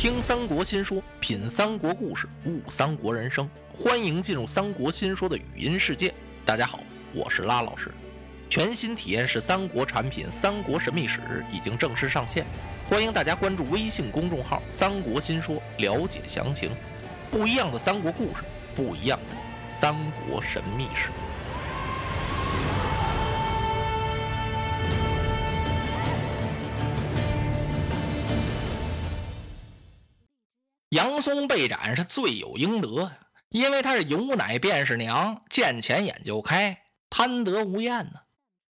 听三国新说，品三国故事，悟三国人生。欢迎进入三国新说的语音世界。大家好，我是拉老师。全新体验式三国产品《三国神秘史》已经正式上线，欢迎大家关注微信公众号“三国新说”了解详情。不一样的三国故事，不一样的三国神秘史。杨松被斩是罪有应得呀，因为他是有奶便是娘，见钱眼就开，贪得无厌呢，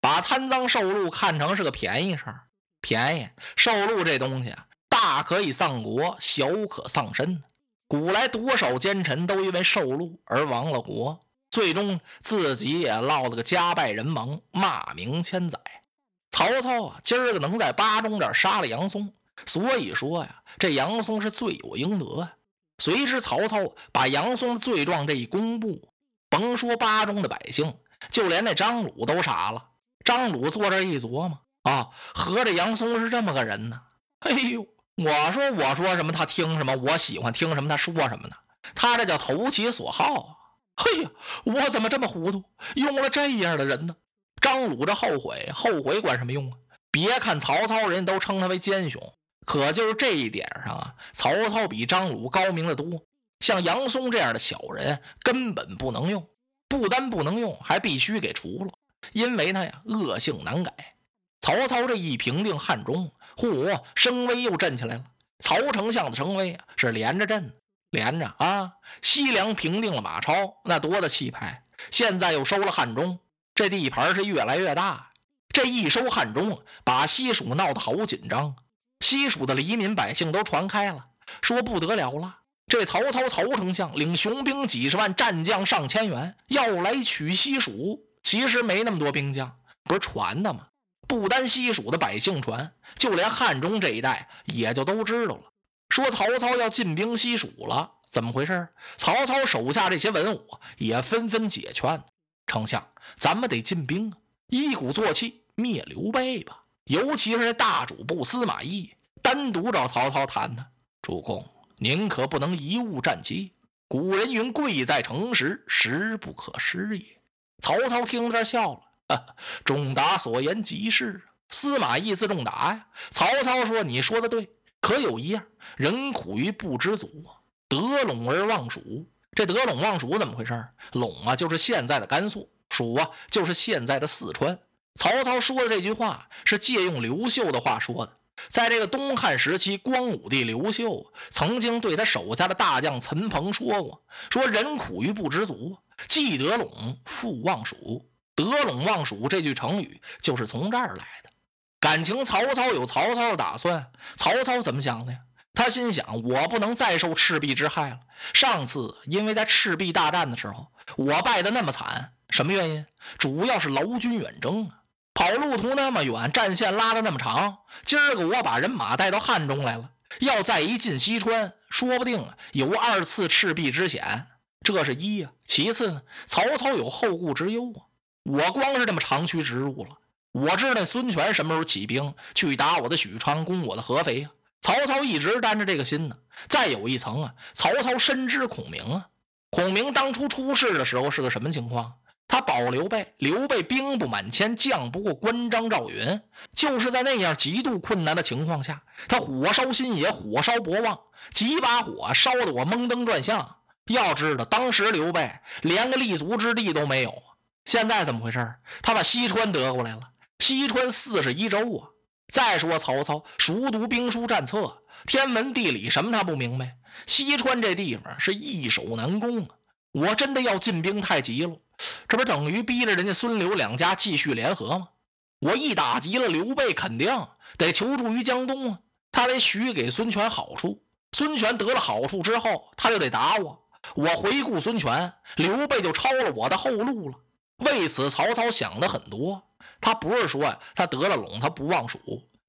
把贪赃受禄看成是个便宜事儿。便宜受禄这东西啊，大可以丧国，小可丧身。古来多少奸臣都因为受禄而亡了国，最终自己也落了个家败人亡、骂名千载。曹操啊，今儿个能在巴中这杀了杨松。所以说呀，这杨松是罪有应得啊。随之，曹操把杨松的罪状这一公布，甭说巴中的百姓，就连那张鲁都傻了。张鲁坐这一琢磨啊，合着杨松是这么个人呢？哎呦，我说我说什么他听什么，我喜欢听什么他说什么呢？他这叫投其所好啊！嘿呀，我怎么这么糊涂，用了这样的人呢？张鲁这后悔，后悔管什么用啊？别看曹操，人都称他为奸雄。可就是这一点上啊，曹操比张鲁高明的多。像杨松这样的小人根本不能用，不单不能用，还必须给除了，因为他呀恶性难改。曹操这一平定汉中，嚯，声威又振起来了。曹丞相的声威啊是连着振，连着啊。西凉平定了马超，那多大气派！现在又收了汉中，这地盘是越来越大。这一收汉中，把西蜀闹得好紧张。西蜀的黎民百姓都传开了，说不得了了。这曹操曹丞相领雄兵几十万，战将上千员，要来取西蜀。其实没那么多兵将，不是传的吗？不单西蜀的百姓传，就连汉中这一带也就都知道了。说曹操要进兵西蜀了，怎么回事？曹操手下这些文武也纷纷解劝：“丞相，咱们得进兵啊，一鼓作气灭刘备吧。”尤其是大主簿司马懿单独找曹操谈谈，主公，您可不能贻误战机。古人云：“贵在诚实，实不可失也。”曹操听这笑了，哈哈仲达所言极是啊。司马懿字仲达呀。曹操说：“你说的对，可有一样，人苦于不知足啊，得陇而忘蜀。这得陇忘蜀怎么回事？陇啊，就是现在的甘肃；蜀啊，就是现在的四川。”曹操说的这句话是借用刘秀的话说的。在这个东汉时期，光武帝刘秀曾经对他手下的大将陈鹏说过：“说人苦于不知足，既得陇，复望蜀。得陇望蜀这句成语就是从这儿来的。感情曹操有曹操的打算。曹操怎么想的呀？他心想：我不能再受赤壁之害了。上次因为在赤壁大战的时候，我败得那么惨，什么原因？主要是劳军远征啊。”跑路途那么远，战线拉的那么长，今儿个我把人马带到汉中来了，要再一进西川，说不定有二次赤壁之险。这是一呀。其次呢，曹操有后顾之忧啊。我光是这么长驱直入了，我知道孙权什么时候起兵去打我的许昌，攻我的合肥啊。曹操一直担着这个心呢。再有一层啊，曹操深知孔明啊。孔明当初出事的时候是个什么情况？他保刘备，刘备兵不满千，将不过关张赵云，就是在那样极度困难的情况下，他火烧新野，火烧博望，几把火烧得我蒙登转向。要知道，当时刘备连个立足之地都没有。现在怎么回事？他把西川得过来了，西川四十一州啊。再说曹操熟读兵书战策，天文地理什么他不明白？西川这地方是易守难攻啊！我真的要进兵太急了。这不等于逼着人家孙刘两家继续联合吗？我一打急了，刘备肯定得求助于江东啊，他得许给孙权好处。孙权得了好处之后，他就得打我。我回顾孙权，刘备就抄了我的后路了。为此，曹操想的很多。他不是说，他得了陇，他不忘蜀，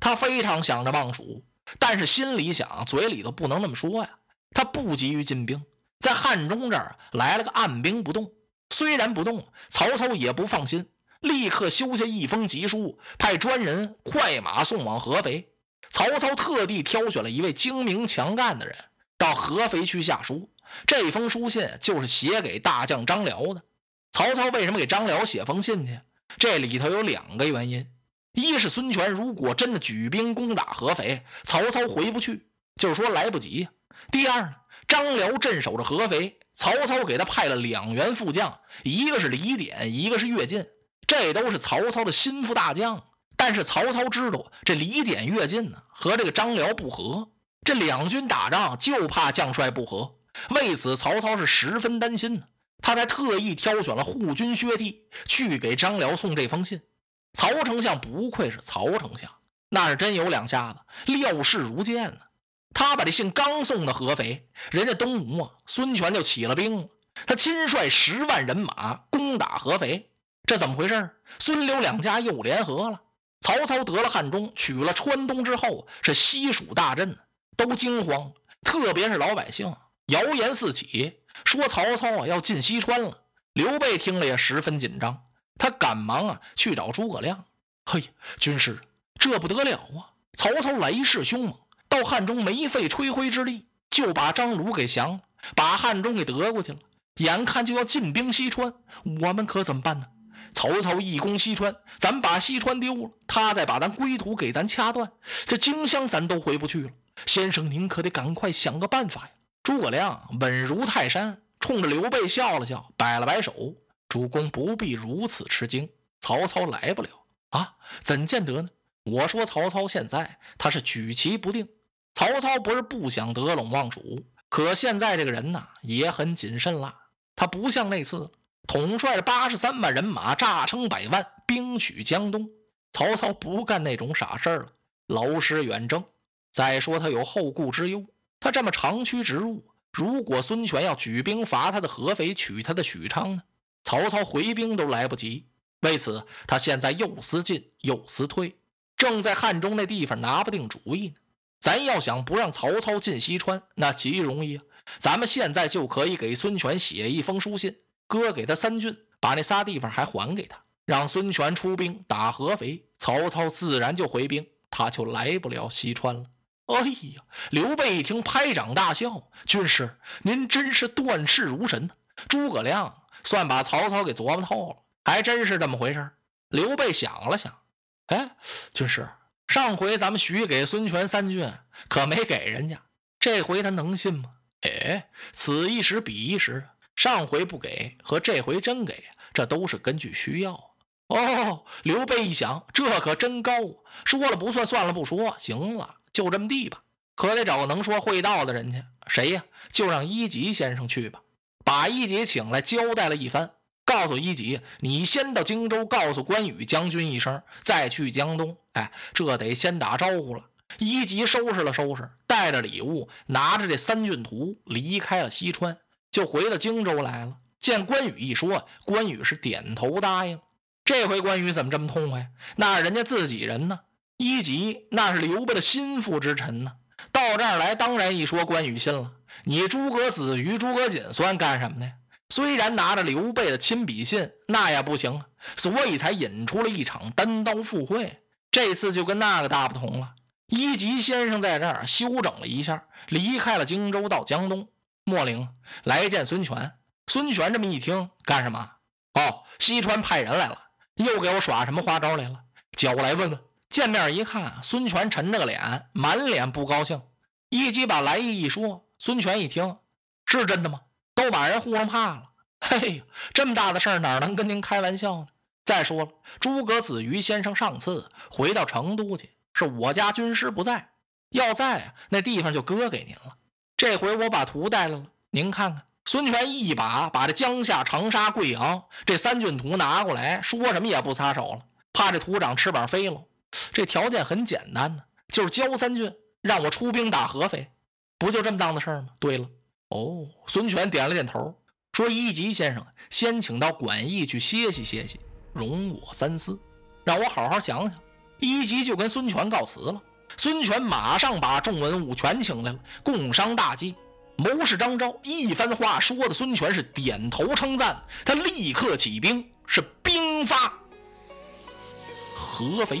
他非常想着忘蜀，但是心里想，嘴里头不能那么说呀。他不急于进兵，在汉中这儿来了个按兵不动。虽然不动，曹操也不放心，立刻修下一封急书，派专人快马送往合肥。曹操特地挑选了一位精明强干的人到合肥去下书。这封书信就是写给大将张辽的。曹操为什么给张辽写封信去？这里头有两个原因：一是孙权如果真的举兵攻打合肥，曹操回不去，就是说来不及；第二呢，张辽镇守着合肥，曹操给他派了两员副将，一个是李典，一个是乐进，这都是曹操的心腹大将。但是曹操知道这李典、乐进呢和这个张辽不和，这两军打仗就怕将帅不和。为此，曹操是十分担心呢。他才特意挑选了护军薛悌去给张辽送这封信。曹丞相不愧是曹丞相，那是真有两下子，料事如箭呢。他把这信刚送到合肥，人家东吴啊，孙权就起了兵。他亲率十万人马攻打合肥，这怎么回事？孙刘两家又联合了。曹操得了汉中，取了川东之后，是西蜀大震，都惊慌，特别是老百姓。谣言四起，说曹操啊要进西川了。刘备听了也十分紧张，他赶忙啊去找诸葛亮。嘿，军师，这不得了啊！曹操来势凶猛，到汉中没费吹灰之力就把张鲁给降了，把汉中给得过去了。眼看就要进兵西川，我们可怎么办呢？曹操一攻西川，咱把西川丢了，他再把咱归途给咱掐断，这荆襄咱都回不去了。先生，您可得赶快想个办法呀！诸葛亮稳如泰山，冲着刘备笑了笑，摆了摆手：“主公不必如此吃惊，曹操来不了啊？怎见得呢？我说曹操现在他是举棋不定。曹操不是不想得陇望蜀，可现在这个人呐也很谨慎了。他不像那次统帅着八十三万人马，诈称百万，兵取江东。曹操不干那种傻事儿了，劳师远征。再说他有后顾之忧。”他这么长驱直入，如果孙权要举兵伐他的合肥，取他的许昌呢？曹操回兵都来不及。为此，他现在又思进又思退，正在汉中那地方拿不定主意呢。咱要想不让曹操进西川，那极容易啊！咱们现在就可以给孙权写一封书信，割给他三郡，把那仨地方还还给他，让孙权出兵打合肥，曹操自然就回兵，他就来不了西川了。哎呀！刘备一听，拍掌大笑：“军师，您真是断事如神。”诸葛亮算把曹操给琢磨透了，还真是这么回事刘备想了想：“哎，军师，上回咱们许给孙权三郡，可没给人家，这回他能信吗？”哎，此一时彼一时，上回不给和这回真给，这都是根据需要。哦，刘备一想，这可真高，说了不算，算了不说，行了。就这么地吧，可得找个能说会道的人去。谁呀？就让一级先生去吧。把一级请来，交代了一番，告诉一级：“你先到荆州，告诉关羽将军一声，再去江东。”哎，这得先打招呼了。一级收拾了收拾，带着礼物，拿着这三郡图，离开了西川，就回到荆州来了。见关羽一说，关羽是点头答应。这回关羽怎么这么痛快？那人家自己人呢？一级那是刘备的心腹之臣呢，到这儿来当然一说关羽信了。你诸葛子瑜、诸葛瑾算干什么的？虽然拿着刘备的亲笔信，那也不行，所以才引出了一场单刀赴会。这次就跟那个大不同了。一级先生在这儿休整了一下，离开了荆州，到江东秣陵来见孙权。孙权这么一听，干什么？哦，西川派人来了，又给我耍什么花招来了？叫我来问问。见面一看，孙权沉着个脸，满脸不高兴。一击把来意一说，孙权一听，是真的吗？都把人糊弄怕了。嘿，这么大的事儿，哪能跟您开玩笑呢？再说了，诸葛子瑜先生上次回到成都去，是我家军师不在，要在啊，那地方就割给您了。这回我把图带来了，您看看。孙权一把把这江夏、长沙、贵阳这三郡图拿过来，说什么也不撒手了，怕这图长翅膀飞了。这条件很简单呢，就是交三郡，让我出兵打合肥，不就这么当的事儿吗？对了，哦，孙权点了点头，说：“一级先生，先请到馆驿去歇息歇息，容我三思，让我好好想想。”一级就跟孙权告辞了。孙权马上把众文武全请来了，共商大计。谋士张昭一番话说的，孙权是点头称赞，他立刻起兵，是兵发合肥。